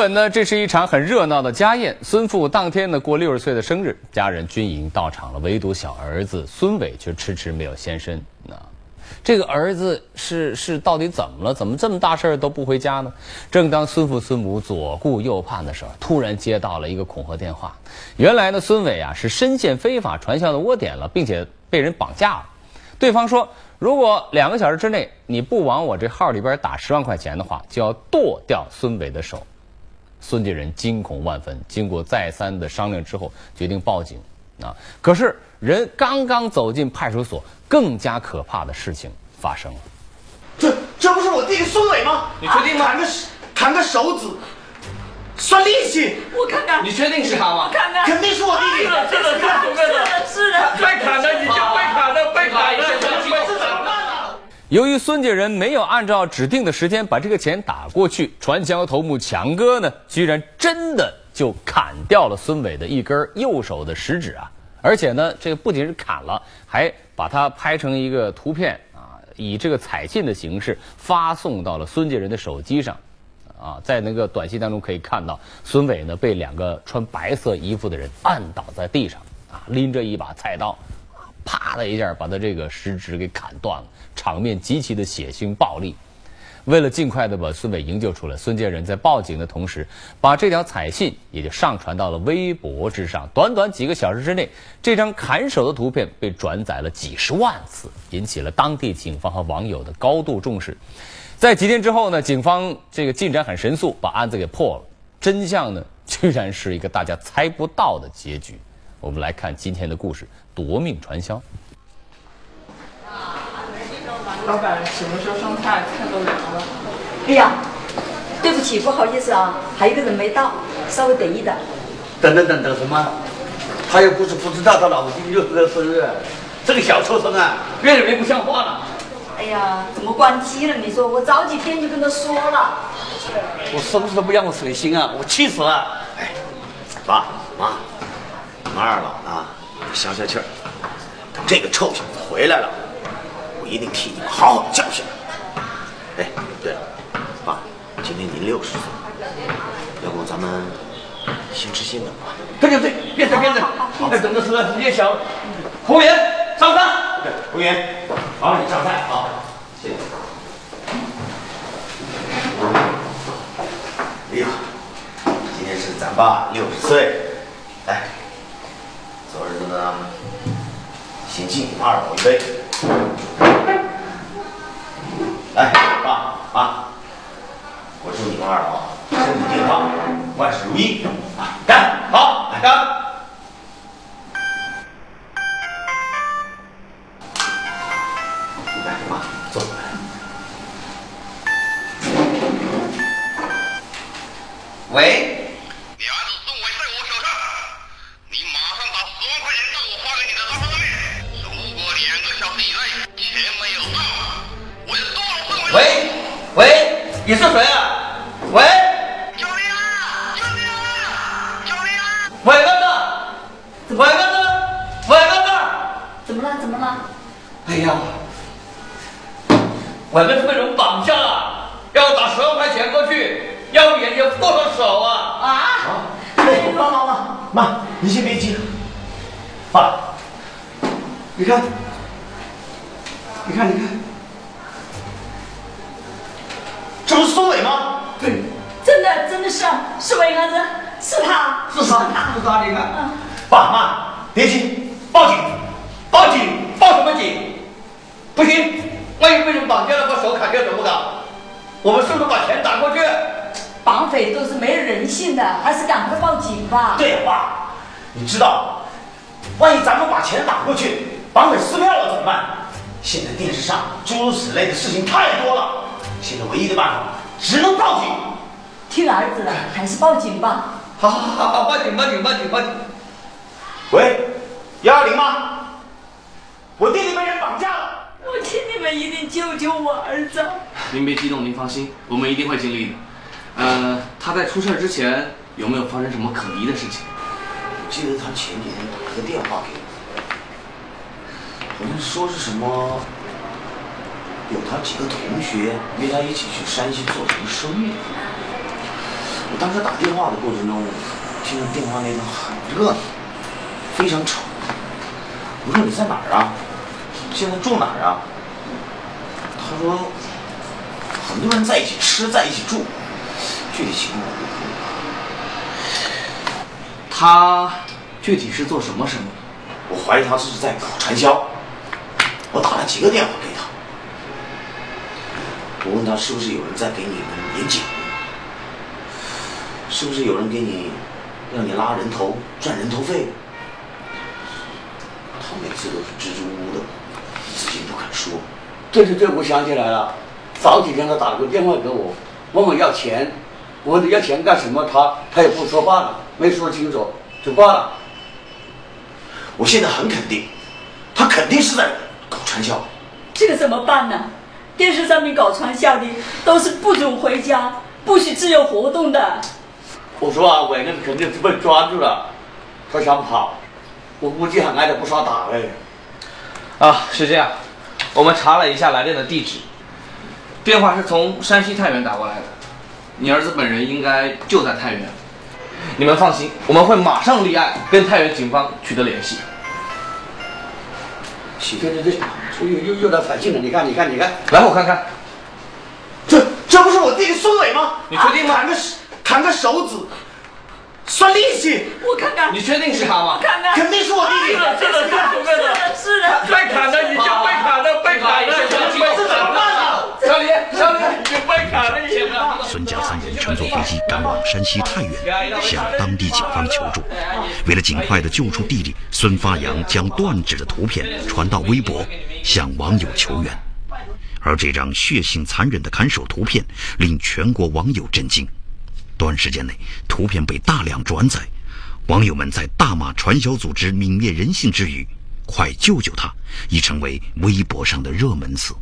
本呢，这是一场很热闹的家宴。孙父当天呢过六十岁的生日，家人均已经到场了，唯独小儿子孙伟却迟迟没有现身。那这个儿子是是到底怎么了？怎么这么大事儿都不回家呢？正当孙父孙母左顾右盼的时候，突然接到了一个恐吓电话。原来呢，孙伟啊是深陷非法传销的窝点了，并且被人绑架了。对方说，如果两个小时之内你不往我这号里边打十万块钱的话，就要剁掉孙伟的手。孙家人惊恐万分，经过再三的商量之后，决定报警。啊，可是人刚刚走进派出所，更加可怕的事情发生了。这这不是我弟弟孙伟吗？你确定吗砍个砍个手指，算利息，我看看，你确定是他吗？我看看，肯定是我弟弟。是的，是的，是的，被砍的，你就被砍的，被砍的？由于孙家人没有按照指定的时间把这个钱打过去，传销头目强哥呢，居然真的就砍掉了孙伟的一根右手的食指啊！而且呢，这个不仅是砍了，还把它拍成一个图片啊，以这个彩信的形式发送到了孙家人的手机上。啊，在那个短信当中可以看到，孙伟呢被两个穿白色衣服的人按倒在地上，啊，拎着一把菜刀，啪的一下把他这个食指给砍断了，场面极其的血腥暴力。为了尽快的把孙伟营救出来，孙建人在报警的同时，把这条彩信也就上传到了微博之上。短短几个小时之内，这张砍手的图片被转载了几十万次，引起了当地警方和网友的高度重视。在几天之后呢，警方这个进展很神速，把案子给破了。真相呢，居然是一个大家猜不到的结局。我们来看今天的故事：夺命传销。老板什么时候上菜？菜都凉了。哎呀，对不起，不好意思啊，还有一个人没到，稍微等一等。等等等等什么？他又不是不知道他老婆今天六十岁生日，这个小畜生啊，越来越不像话了。哎呀，怎么关机了？你说我早几天就跟他说了。我生日都不让我省心啊，我气死了。哎，爸妈，马二老呢，消消气儿，等这个臭小子回来了，我一定替你们好好教训他。哎，对了，爸，今天您六十岁，要不咱们先吃先等吧？对对对，别等别等，哎，等的时间时间小了。服务员上菜。对，服务员，麻烦你上菜啊，谢谢。哎呀，今天是咱爸六十岁，来，呢，先敬二老一杯。来，爸妈，我祝你们二老身体健康，万事如意啊！干，好，来干。来，妈，坐。喂，你是谁？别急，报警，报警，报什么警？不行，万一被人绑架了，把手砍掉怎么搞？我们是不是把钱打过去？绑匪都是没人性的，还是赶快报警吧。对呀，爸，你知道，万一咱们把钱打过去，绑匪撕票了怎么办？现在电视上诸如此类的事情太多了，现在唯一的办法只能报警。听儿子的，还是报警吧。好好好好，报警报警报警报警！喂，幺二零吗？我弟弟被人绑架了。我请你们一定救救我儿子。您别激动，您放心，我们一定会尽力的。呃，他在出事之前有没有发生什么可疑的事情？我记得他前几天打了个电话给我，好像说是什么，有他几个同学约他一起去山西做什么生意。我当时打电话的过程中，听着电话那头很热闹，非常吵。我说你在哪儿啊？现在住哪儿啊？他说很多人在一起吃，在一起住，具体情况。他具体是做什么生意？我怀疑他是在搞传销。我打了几个电话给他，我问他是不是有人在给你们演讲，是不是有人给你让你拉人头赚人头费？他每次都是支支吾吾的，自己不肯说。对对对，我想起来了，早几天他打了个电话给我，问我要钱，我问他要钱干什么，他他也不说话了，没说清楚就挂了。我现在很肯定，他肯定是在搞传销。这个怎么办呢？电视上面搞传销的都是不准回家，不许自由活动的。我说啊，伟那肯定是被抓住了，他想跑，我估计还挨着不少打嘞。啊，是这样，我们查了一下来电的地址，电话是从山西太原打过来的，你儿子本人应该就在太原。你们放心，我们会马上立案，跟太原警方取得联系。行，对对这，又又又来反信了，你看你看你看，来，我看看，这这不是我弟弟孙伟吗？你确定吗砍个砍个手指，算利息，我看看，你确定是他吗？看看，肯定是我弟弟。是的，是的，是的，是的，被砍的已经被砍的，被砍的，这怎么办啊？小李，小李，已经被砍了，已经。孙家三人乘坐飞机赶往山西太原，向当地警方求助。为了尽快的救出弟弟，孙发阳将断指的图片传到微博，向网友求援。而这张血腥残忍的看守图片令全国网友震惊。短时间内，图片被大量转载，网友们在大骂传销组织泯灭人性之余，“快救救他”已成为微博上的热门词。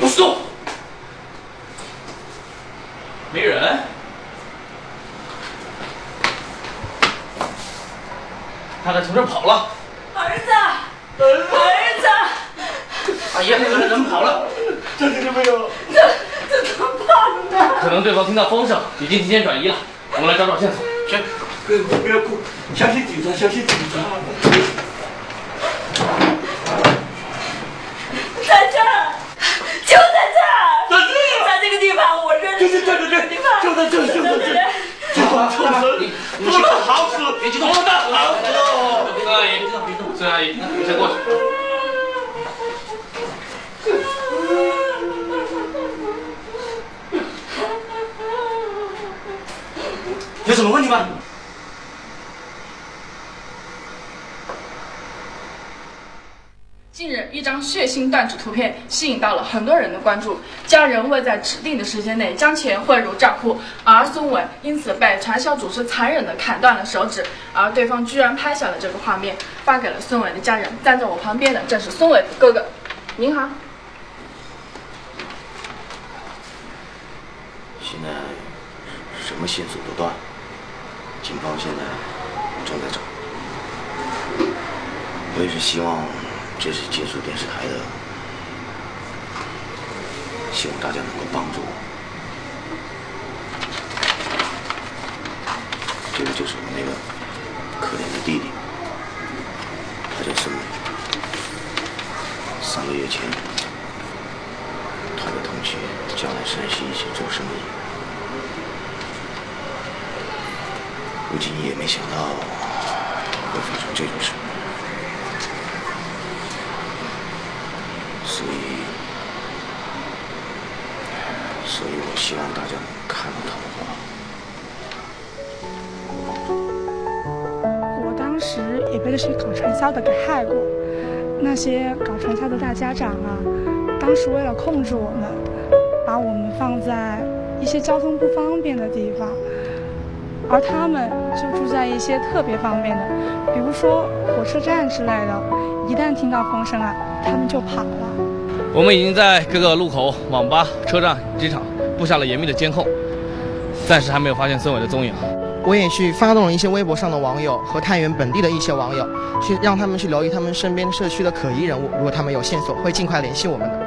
不动，没人。他该从这儿跑了。儿子，儿子，大爷，那个人跑了，这这没有。这这怎么办呢？可能对方听到风声，已经提前转移了。我们来找找线索。去。不要不要哭，相信警察，相信警察。在这儿，就在这儿，在这在这个地方，我认识。对对对对对地方就在这就在这这帮臭人，你你是个好死，别激动，多大好死哦！孙阿姨，孙阿姨，你先过去。有什么问题吗？近日，一张血腥断指图片吸引到了很多人的关注。家人未在指定的时间内将钱汇入账户，而孙伟因此被传销组织残忍地砍断了手指，而对方居然拍下了这个画面，发给了孙伟的家人。站在我旁边的正是孙伟的哥哥。您好，现在什么线索都断，警方现在正在找。我也是希望这是接触电视台的，希望大家能够帮助我。这个就是我那个可怜的弟弟，他叫孙伟。三个月前，他的同学叫来山西一起做生意，估计你也没想到会发生这种事。所以，所以我希望大家能看到他的话。我当时也被那些搞传销的给害过。那些搞传销的大家长啊，当时为了控制我们，把我们放在一些交通不方便的地方，而他们就住在一些特别方便的，比如说火车站之类的。一旦听到风声啊，他们就跑了。我们已经在各个路口、网吧、车站、机场布下了严密的监控，暂时还没有发现孙伟的踪影。我也去发动了一些微博上的网友和太原本地的一些网友，去让他们去留意他们身边社区的可疑人物，如果他们有线索，会尽快联系我们的。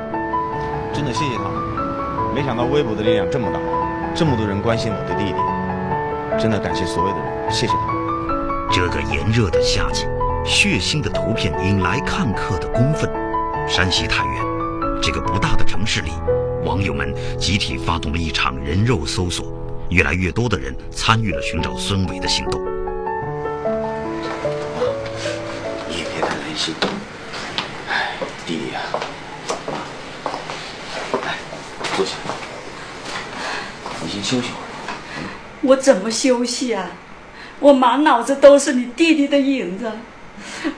真的谢谢他们，没想到微博的力量这么大，这么多人关心我的弟弟，真的感谢所有的人，谢谢他们。这个炎热的夏季，血腥的图片引来看客的公愤。山西太原这个不大的城市里，网友们集体发动了一场人肉搜索，越来越多的人参与了寻找孙伟的行动。你也别太担心，哎，弟弟呀、来，坐下，你先休息会儿。我怎么休息啊？我满脑子都是你弟弟的影子，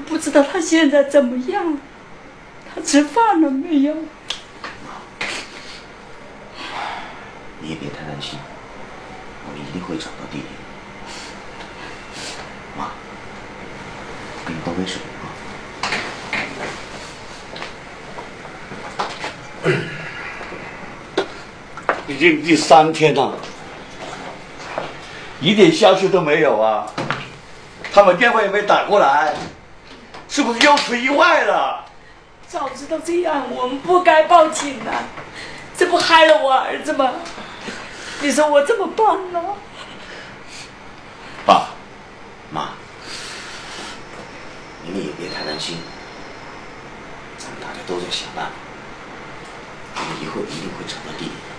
不知道他现在怎么样？他吃饭了没有？你也别太担心，我们一定会找到弟弟。妈，给你倒杯水啊。已经第三天了，一点消息都没有啊！他们电话也没打过来，是不是又出意外了？早知道这样，我们不该报警啊！这不害了我儿子吗？你说我怎么办呢？爸妈，你们也别太担心，咱们大家都在想办法，我们以后一定会找到弟弟的，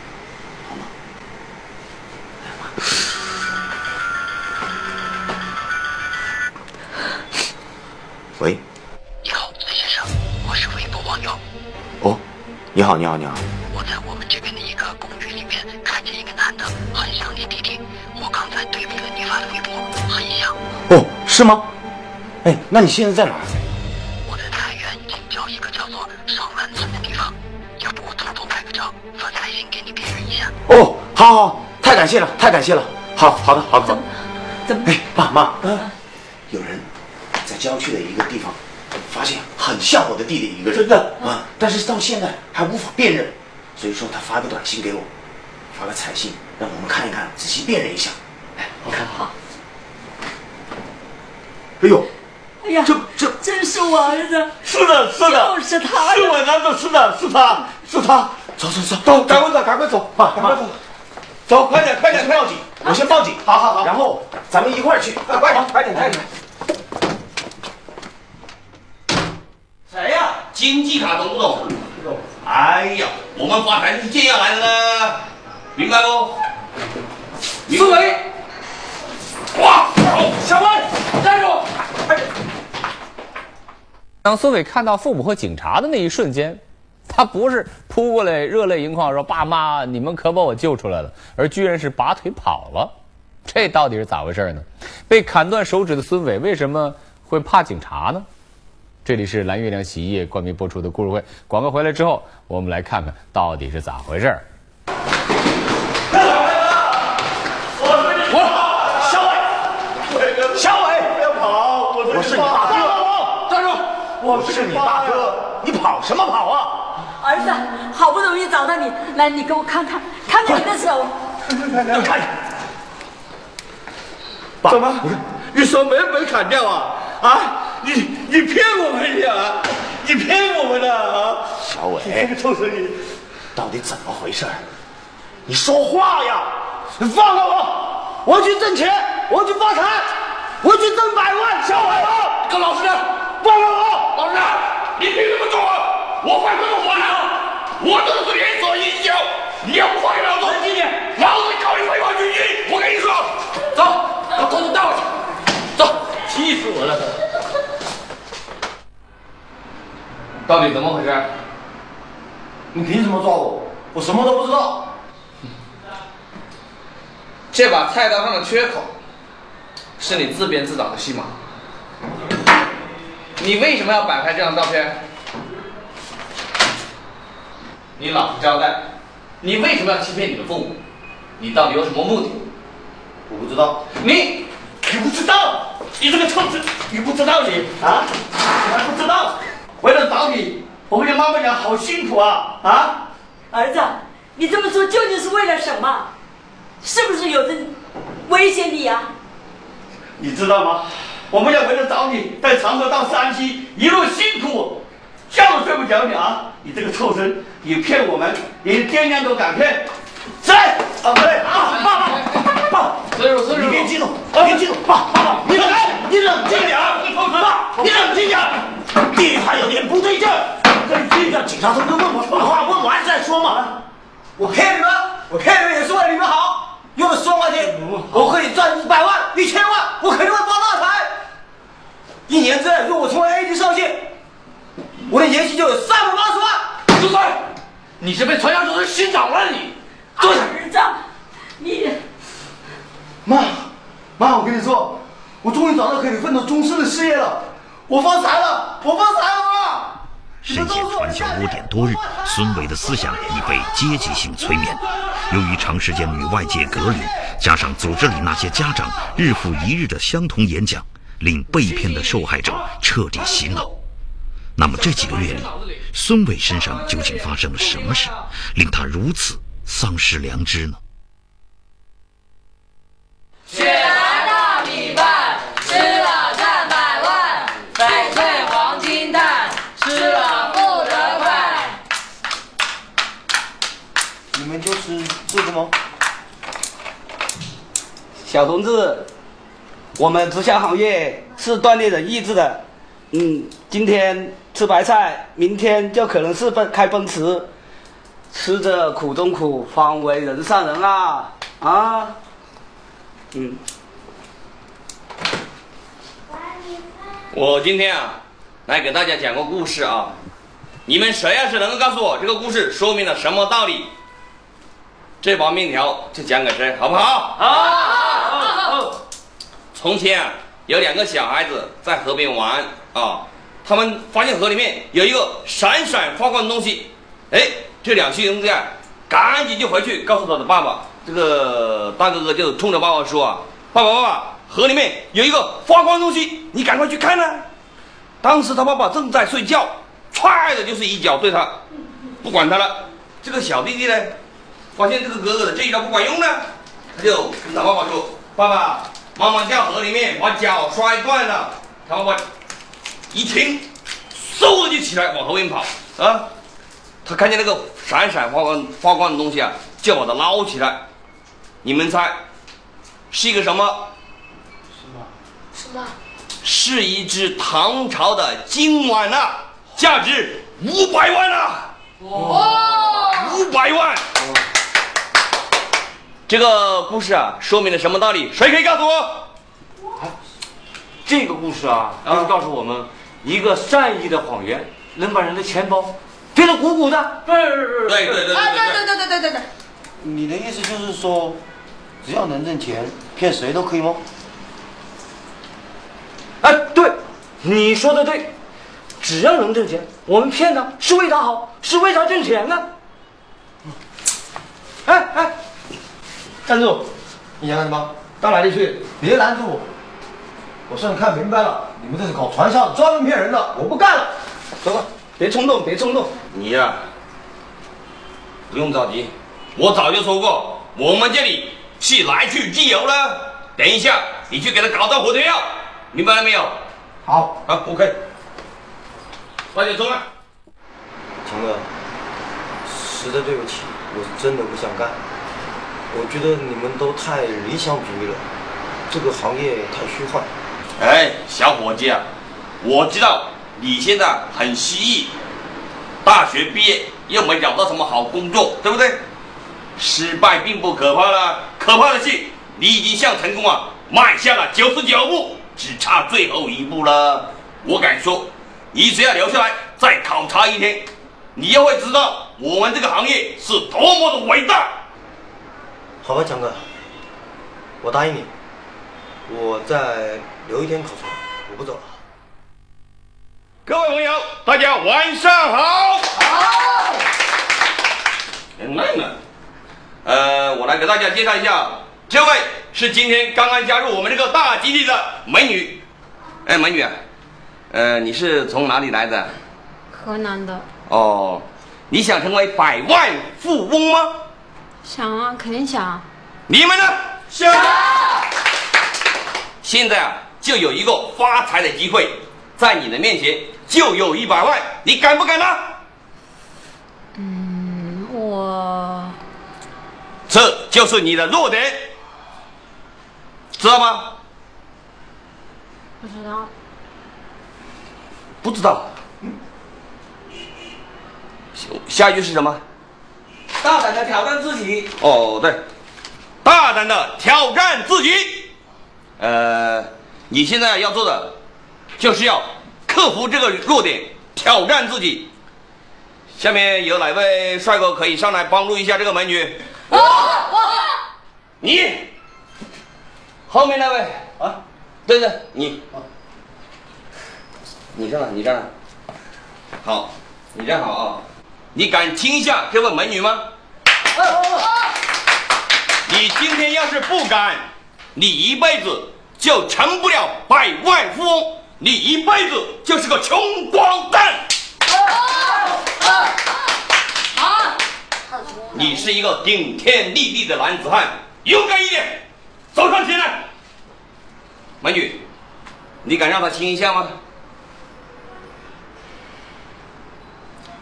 你好，你好，你好。我在我们这边的一个公寓里面看见一个男的，很像你弟弟。我刚才对比了你发的微博，很像。哦，是吗？哎，那你现在在哪儿？我在太原近郊一个叫做上湾村的地方，要不我偷偷拍个照，发彩信给你辨认一下。哦，好好，太感谢了，太感谢了。好，好的，好的，好的。怎么？哎，爸妈，嗯有人在郊区的一个地方发现很像我的弟弟一个人，真的啊，但是到现在还无法辨认，所以说他发个短信给我，发个彩信，让我们看一看，仔细辨认一下。哎，你看，好。哎呦，哎呀，这这。真是我儿子，是的，是的，就是他是我儿子，是的，是他，是他。走走走，走，赶快走，赶快走，爸赶快走，走，快点，快点，报警，我先报警。好好好。然后咱们一块儿去。快快点，快点，快点。谁呀、经济卡懂不懂？哎呀，我们发财就是这样来的呢，明白不？孙伟，哇，小文，站住！当孙伟看到父母和警察的那一瞬间，他不是扑过来热泪盈眶说：“爸妈，你们可把我救出来了”，而居然是拔腿跑了。这到底是咋回事呢？被砍断手指的孙伟为什么会怕警察呢？这里是蓝月亮洗衣液冠名播出的故事会。广告回来之后，我们来看看到底是咋回事儿。小伟，小伟，不要跑！我我是你大哥，站住！我是你大哥，你跑什么跑啊？儿子，好不容易找到你，来，你给我看看，看看你的手。你看，爸怎么？你手没没砍掉啊？啊？你你骗我们呀？你骗我们呢啊？小伟，这个臭生意！到底怎么回事？你说话呀！你放开我！我去挣钱，我去发财，我去挣百万！小伟啊！跟老实点，放开我！老实点，你凭什么动我？我犯什么法了！我都是连锁营销，你要不放开老子，冷静点老子告你非法拘禁！我跟你说，走，把头都带回去，走。气死我了！到底怎么回事？你凭什么抓我？我什么都不知道。这把菜刀上的缺口，是你自编自导的戏码。你为什么要摆拍这张照片？你老实交代，你为什么要欺骗你的父母？你到底有什么目的？我不知道。你你不知道？你这个臭子，你不知道你啊？你还不知道？为了找你，我跟你妈妈讲好辛苦啊啊！儿子，你这么做究竟是为了什么？是不是有人威胁你啊？你知道吗？我们要为了找你，在长河到山西一路辛苦，觉都睡不着你啊！你这个畜生，你骗我们，连爹娘都敢骗，来啊对啊，爸爸爸，孙叔孙叔，你别激动，别激动，爸爸爸，你冷你冷静点儿，爸，你冷静点儿，弟他有点不对劲儿，冷静点，警察同志问我问话，问完再说嘛。我骗你们，我骗你们也是为了你们好。用了十万块钱，我可以赚一百万、一千万，我肯定会发大财。一年之内，如果我成为 A 级上线，我的年薪就有三百八十万。住嘴！你是被传销组织洗脑了你！坐下。儿子，你妈，妈，我跟你说，我终于找到可以奋斗终身的事业了，我发财了，我发财了，妈！深陷传销窝点多日，孙伟的思想已被阶级性催眠。由于长时间与外界隔离，加上组织里那些家长日复一日的相同演讲，令被骗的受害者彻底洗脑。那么这几个月里，孙伟身上究竟发生了什么事，令他如此丧失良知呢？小同志，我们直销行业是锻炼人意志的。嗯，今天吃白菜，明天就可能是奔开奔驰。吃着苦中苦，方为人上人啊啊！嗯，我今天啊，来给大家讲个故事啊。你们谁要是能够告诉我这个故事说明了什么道理，这包面条就讲给谁，好不好？好。从前啊，有两个小孩子在河边玩啊，他们发现河里面有一个闪闪发光的东西，哎，这两兄弟啊，赶紧就回去告诉他的爸爸。这个大哥哥就冲着爸爸说啊：“爸爸，爸爸，河里面有一个发光的东西，你赶快去看啊！”当时他爸爸正在睡觉，踹的就是一脚对他，不管他了。这个小弟弟呢，发现这个哥哥的这一招不管用呢，他就跟他爸爸说：“爸爸，妈妈掉河里面把脚摔断了。”他爸爸一听，嗖的就起来往河边跑啊！他看见那个闪闪发光发光的东西啊，就把它捞起来。你们猜是一个什么？什么？是一只唐朝的金碗啊，价值五百万啊！哇，五百万！这个故事啊，说明了什么道理？谁可以告诉我？这个故事啊，就是告诉我们，一个善意的谎言能把人的钱包变得鼓鼓的。不是，对对对对啊，对对对对对对对。你的意思就是说，只要能挣钱，骗谁都可以吗？哎，对，你说的对，只要能挣钱，我们骗他是为他好，是为他挣钱呢。哎哎，站住！你想干什么？到哪里去？别拦住我！我算看明白了，你们这是搞传销，专门骗人的，我不干了。走吧，别冲动，别冲动。你呀、不用着急，我早就说过，我们这里是来去自由了。等一下，你去给他搞到火车票，明白了没有？好，好，OK。快点冲啊！强哥，实在对不起，我是真的不想干。我觉得你们都太理想主义了，这个行业太虚幻。哎，小伙计啊，我知道你现在很失意，大学毕业又没找到什么好工作，对不对？失败并不可怕了，可怕的是你已经向成功啊迈向了九十九步，只差最后一步了。我敢说，你只要留下来再考察一天，你就会知道我们这个行业是多么的伟大。好吧，强哥，我答应你，我再留一天考察，我不走了。各位朋友，大家晚上好。好。奶奶，呃，我来给大家介绍一下，这位是今天刚刚加入我们这个大基地的美女。哎，美女啊，呃，你是从哪里来的？河南的，哦，你想成为百万富翁吗？想啊，肯定想。你们呢？想。现在啊，就有一个发财的机会，在你的面前就有一百万，你敢不敢呢？嗯，我这就是你的弱点，知道吗？不知道。不知道。下一句是什么？大胆的挑战自己。哦，对，大胆的挑战自己。呃，你现在要做的，就是要克服这个弱点，挑战自己。下面有哪位帅哥可以上来帮助一下这个美女？我我你，后面那位啊，对对，你，你上来，你上来。好，你站好啊。你敢亲一下这位美女吗？你今天要是不敢，你一辈子就成不了百万富翁，你一辈子就是个穷光蛋。你是一个顶天立地的男子汉，勇敢一点，走上前来。美女，你敢让他亲一下吗？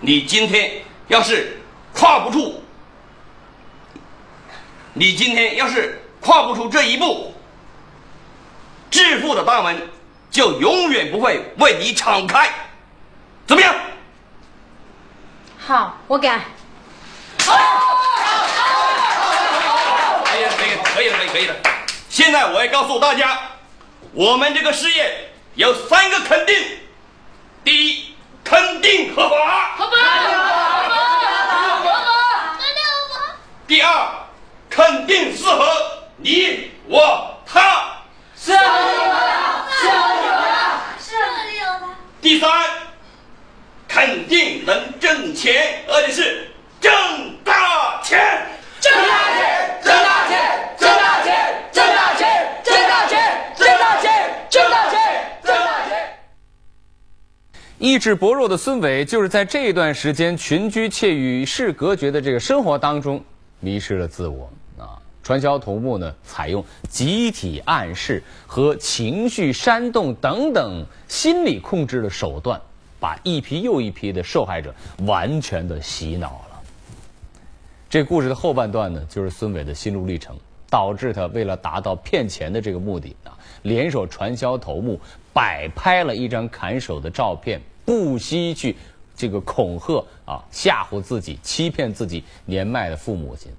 你今天要是跨不住，你今天要是跨不出这一步，致富的大门就永远不会为你敞开，怎么样？好，我敢。可以了，可以了，可以了，可以，可以了。现在我要告诉大家，我们这个事业有三个肯定：第一，肯定合法；合法，合法，第二，肯定适合你我他；适合你我他，适合你我他，适合你我他。第三，肯定能挣钱，而且是挣大钱。挣大钱，挣大钱，挣大钱，挣大钱，挣大钱，挣大钱，挣大钱，挣大钱。意志薄弱的孙伟，就是在这一段时间群居且与世隔绝的这个生活当中，迷失了自我。传销头目呢，采用集体暗示和情绪煽动等等心理控制的手段，把一批又一批的受害者完全的洗脑了。这故事的后半段呢，就是孙伟的心路历程，导致他为了达到骗钱的这个目的啊，联手传销头目摆拍了一张砍手的照片，不惜去这个恐吓啊、吓唬自己、欺骗自己年迈的父母亲，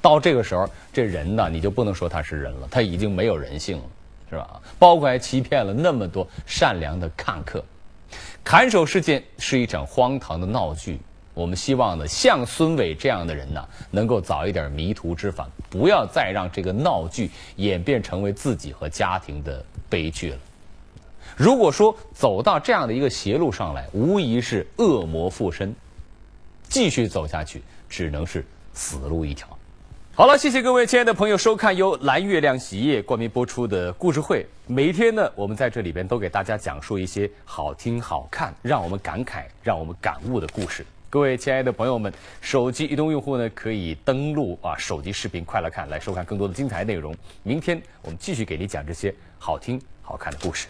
到这个时候，这人呢，你就不能说他是人了，他已经没有人性了，是吧？包括还欺骗了那么多善良的看客，砍手事件是一场荒唐的闹剧。我们希望呢，像孙伟这样的人呢，能够早一点迷途知返，不要再让这个闹剧演变成为自己和家庭的悲剧了。如果说走到这样的一个邪路上来，无疑是恶魔附身，继续走下去只能是死路一条。好了，谢谢各位亲爱的朋友收看由蓝月亮洗衣液冠名播出的故事会。每一天呢，我们在这里边都给大家讲述一些好听、好看、让我们感慨、让我们感悟的故事。各位亲爱的朋友们，手机移动用户呢可以登录啊手机视频快乐看，来收看更多的精彩内容。明天我们继续给你讲这些好听好看的故事。